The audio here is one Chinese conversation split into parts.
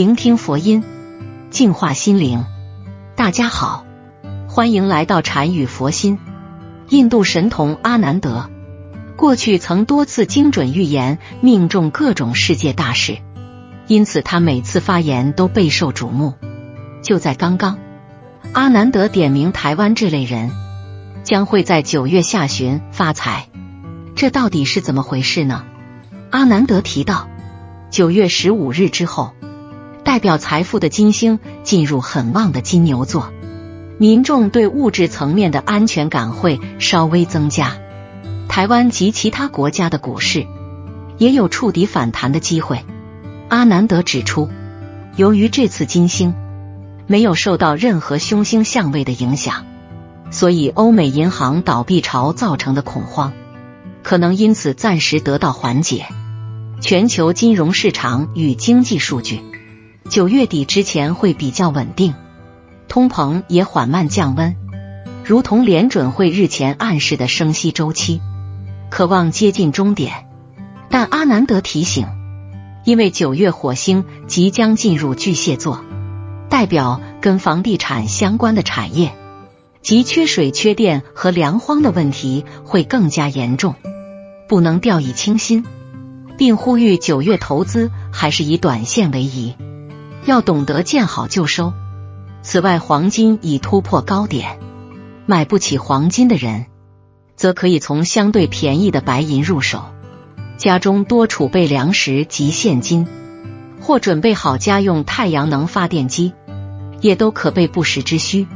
聆听佛音，净化心灵。大家好，欢迎来到禅语佛心。印度神童阿南德过去曾多次精准预言，命中各种世界大事，因此他每次发言都备受瞩目。就在刚刚，阿南德点名台湾这类人将会在九月下旬发财，这到底是怎么回事呢？阿南德提到，九月十五日之后，代表财富的金星进入很旺的金牛座，民众对物质层面的安全感会稍微增加。台湾及其他国家的股市也有触底反弹的机会。阿南德指出，由于这次金星没有受到任何凶星相位的影响，所以欧美银行倒闭潮造成的恐慌可能因此暂时得到缓解。全球金融市场与经济数据九月底之前会比较稳定，通膨也缓慢降温，如同联准会日前暗示的升息周期。渴望接近终点。但阿南德提醒，因为九月火星即将进入巨蟹座，代表跟房地产相关的产业及缺水、缺电和粮荒的问题会更加严重，不能掉以轻心。并呼吁九月投资还是以短线为宜，要懂得见好就收。此外，黄金已突破高点，买不起黄金的人，则可以从相对便宜的白银入手。家中多储备粮食及现金，或准备好家用太阳能发电机，也都可备不时之需。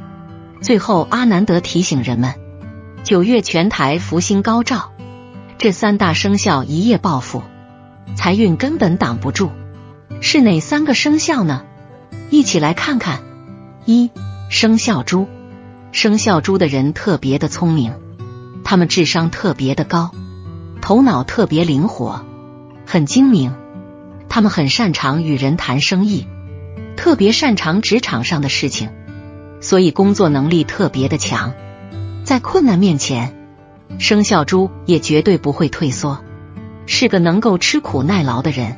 最后，阿南德提醒人们：九月全台福星高照，这三大生肖一夜暴富。财运根本挡不住，是哪三个生肖呢？一起来看看。一生肖猪，生肖猪的人特别的聪明，他们智商特别的高，头脑特别灵活，很精明。他们很擅长与人谈生意，特别擅长职场上的事情，所以工作能力特别的强。在困难面前，生肖猪也绝对不会退缩。是个能够吃苦耐劳的人，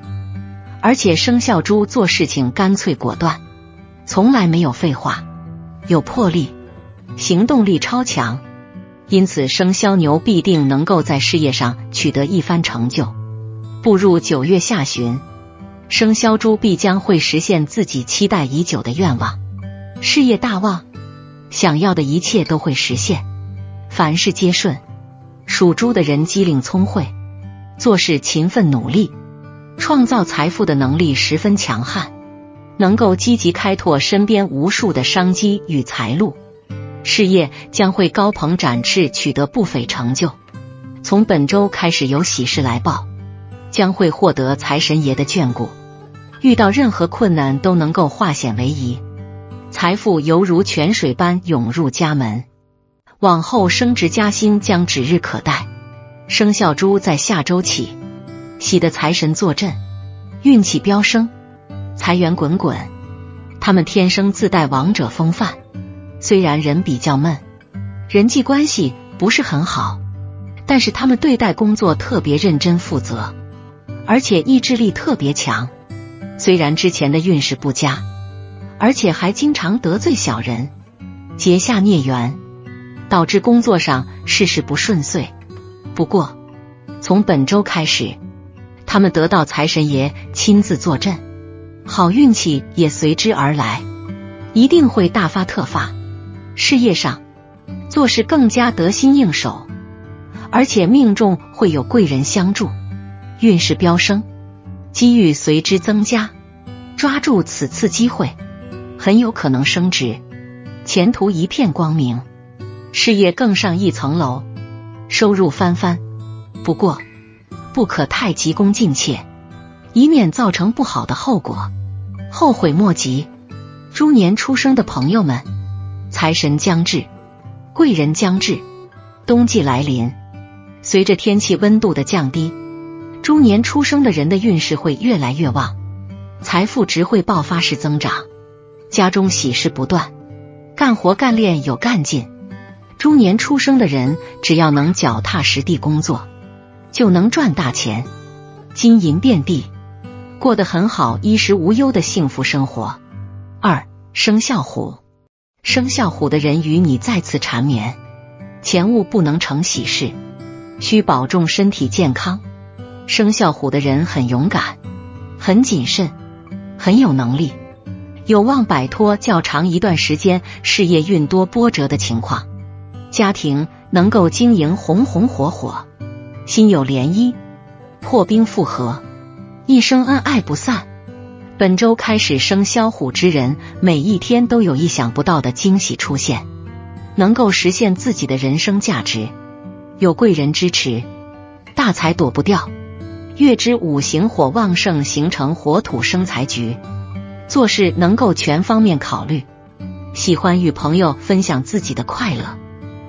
而且生肖猪做事情干脆果断，从来没有废话，有魄力，行动力超强。因此，生肖牛必定能够在事业上取得一番成就。步入九月下旬，生肖猪必将会实现自己期待已久的愿望，事业大旺，想要的一切都会实现，凡事皆顺。属猪的人机灵聪慧。做事勤奋努力，创造财富的能力十分强悍，能够积极开拓身边无数的商机与财路，事业将会高朋展翅，取得不菲成就。从本周开始有喜事来报，将会获得财神爷的眷顾，遇到任何困难都能够化险为夷，财富犹如泉水般涌入家门，往后升职加薪将指日可待。生肖猪在下周起，喜得财神坐镇，运气飙升，财源滚滚。他们天生自带王者风范，虽然人比较闷，人际关系不是很好，但是他们对待工作特别认真负责，而且意志力特别强。虽然之前的运势不佳，而且还经常得罪小人，结下孽缘，导致工作上事事不顺遂。不过，从本周开始，他们得到财神爷亲自坐镇，好运气也随之而来，一定会大发特发。事业上做事更加得心应手，而且命中会有贵人相助，运势飙升，机遇随之增加。抓住此次机会，很有可能升职，前途一片光明，事业更上一层楼。收入翻番，不过不可太急功近切，以免造成不好的后果，后悔莫及。猪年出生的朋友们，财神将至，贵人将至，冬季来临，随着天气温度的降低，猪年出生的人的运势会越来越旺，财富值会爆发式增长，家中喜事不断，干活干练有干劲。猪年出生的人，只要能脚踏实地工作，就能赚大钱，金银遍地，过得很好，衣食无忧的幸福生活。二生肖虎，生肖虎的人与你再次缠绵，钱物不能成喜事，需保重身体健康。生肖虎的人很勇敢，很谨慎，很有能力，有望摆脱较长一段时间事业运多波折的情况。家庭能够经营红红火火，心有涟漪，破冰复合，一生恩爱不散。本周开始生肖虎之人，每一天都有意想不到的惊喜出现，能够实现自己的人生价值，有贵人支持，大财躲不掉。月之五行火旺盛，形成火土生财局，做事能够全方面考虑，喜欢与朋友分享自己的快乐。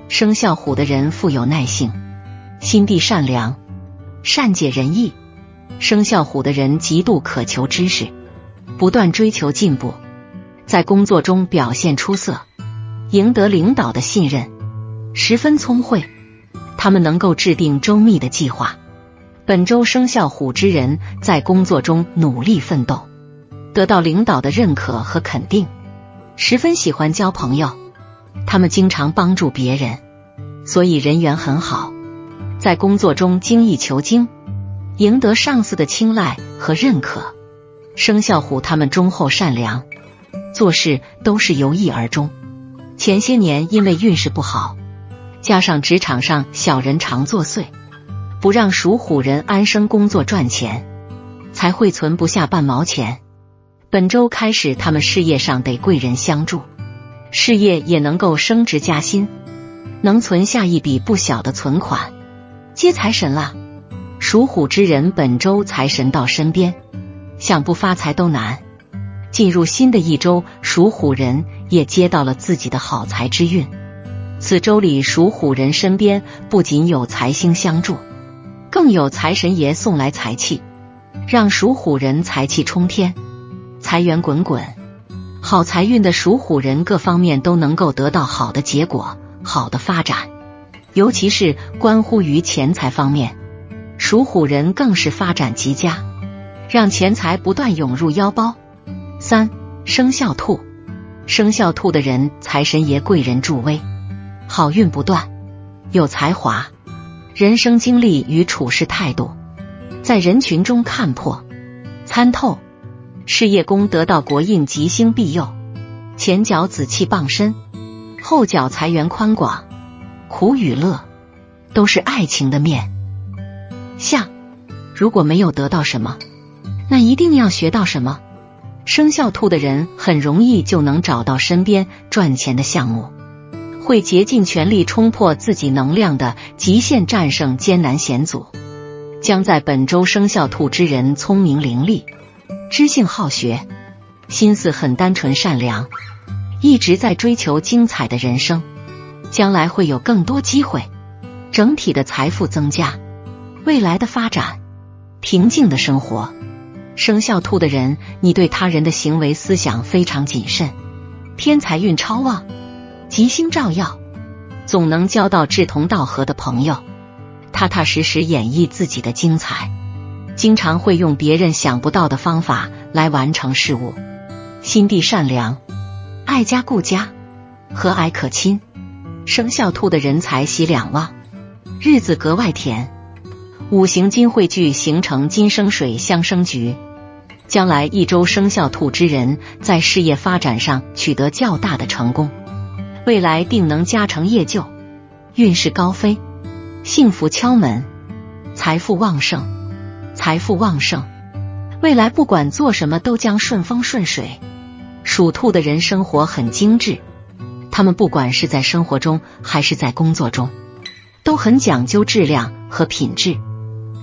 生肖虎的人富有耐性，心地善良，善解人意。生肖虎的人极度渴求知识，不断追求进步，在工作中表现出色，赢得领导的信任，十分聪慧。他们能够制定周密的计划。本周生肖虎之人在工作中努力奋斗，得到领导的认可和肯定，十分喜欢交朋友。他们经常帮助别人，所以人缘很好。在工作中精益求精，赢得上司的青睐和认可。生肖虎他们忠厚善良，做事都是由易而终。前些年因为运势不好，加上职场上小人常作祟。不让属虎人安生工作赚钱，才会存不下半毛钱。本周开始，他们事业上得贵人相助，事业也能够升职加薪，能存下一笔不小的存款。接财神了，属虎之人本周财神到身边，想不发财都难。进入新的一周，属虎人也接到了自己的好财之运。此周里，属虎人身边不仅有财星相助。更有财神爷送来财气，让属虎人财气冲天，财源滚滚。好财运的属虎人各方面都能够得到好的结果、好的发展，尤其是关乎于钱财方面，属虎人更是发展极佳，让钱财不断涌入腰包。三生肖兔，生肖兔的人财神爷贵人助威，好运不断，有才华。人生经历与处事态度，在人群中看破、参透，事业宫得到国印吉星庇佑，前脚紫气傍身，后脚财源宽广，苦与乐都是爱情的面相。如果没有得到什么，那一定要学到什么。生肖兔的人很容易就能找到身边赚钱的项目。会竭尽全力冲破自己能量的极限，战胜艰难险阻。将在本周生肖兔之人聪明伶俐、知性好学，心思很单纯善良，一直在追求精彩的人生。将来会有更多机会，整体的财富增加，未来的发展，平静的生活。生肖兔的人，你对他人的行为思想非常谨慎，偏财运超旺。吉星照耀，总能交到志同道合的朋友，踏踏实实演绎自己的精彩，经常会用别人想不到的方法来完成事物，心地善良，爱家顾家，和蔼可亲。生肖兔的人才喜两旺，日子格外甜。五行金汇聚，形成金生水相生局，将来一周生肖兔之人在事业发展上取得较大的成功。未来定能家成业就，运势高飞，幸福敲门，财富旺盛，财富旺盛。未来不管做什么都将顺风顺水。属兔的人生活很精致，他们不管是在生活中还是在工作中，都很讲究质量和品质，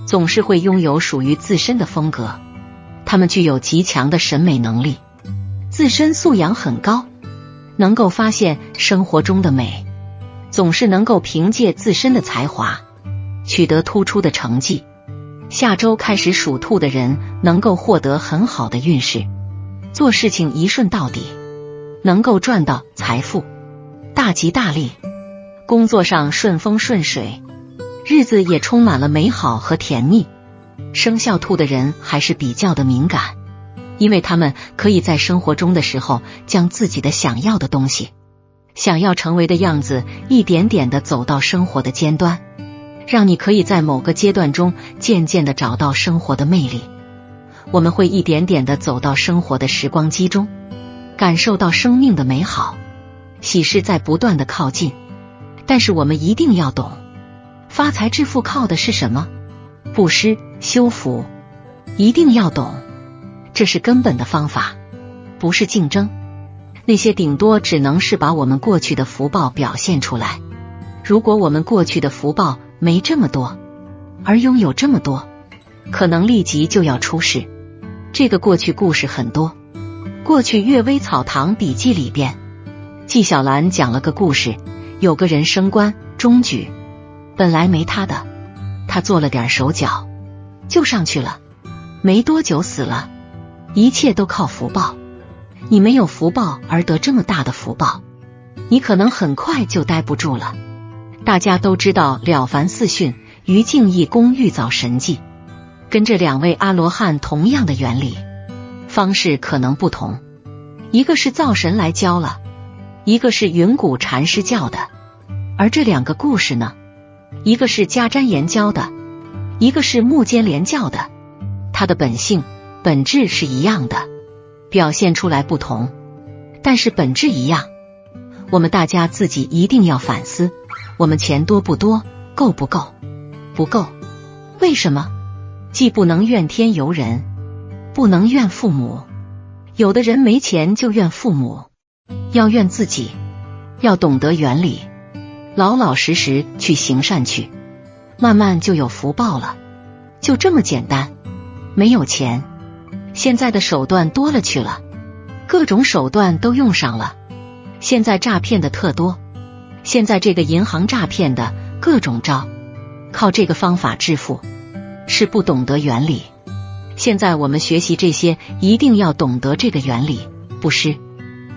总是会拥有属于自身的风格。他们具有极强的审美能力，自身素养很高。能够发现生活中的美，总是能够凭借自身的才华取得突出的成绩。下周开始，属兔的人能够获得很好的运势，做事情一顺到底，能够赚到财富，大吉大利，工作上顺风顺水，日子也充满了美好和甜蜜。生肖兔的人还是比较的敏感，因为他们可以在生活中的时候，将自己的想要的东西、想要成为的样子，一点点的走到生活的尖端，让你可以在某个阶段中渐渐的找到生活的魅力。我们会一点点的走到生活的时光机中，感受到生命的美好，喜事在不断的靠近。但是我们一定要懂，发财致富靠的是什么？布施修福，一定要懂，这是根本的方法，不是竞争。那些顶多只能是把我们过去的福报表现出来。如果我们过去的福报没这么多，而拥有这么多，可能立即就要出事。这个过去故事很多，过去《阅微草堂笔记》里边，纪晓岚讲了个故事。有个人升官中举，本来没他的，他做了点手脚就上去了，没多久死了。一切都靠福报，你没有福报而得这么大的福报，你可能很快就待不住了。大家都知道《了凡四训》，于敬义功欲造神迹，跟这两位阿罗汉同样的原理，方式可能不同，一个是造神来教了。一个是云谷禅师教的，而这两个故事呢，一个是迦旃延教的，一个是目犍连教的，它的本性本质是一样的，表现出来不同，但是本质一样。我们大家自己一定要反思：我们钱多不多，够不够？不够。为什么？既不能怨天尤人，不能怨父母。有的人没钱就怨父母。要怨自己，要懂得原理，老老实实去行善去，慢慢就有福报了，就这么简单。没有钱，现在的手段多了去了，各种手段都用上了。现在诈骗的特多，现在这个银行诈骗的各种招，靠这个方法致富是不懂得原理。现在我们学习这些，一定要懂得这个原理，不失。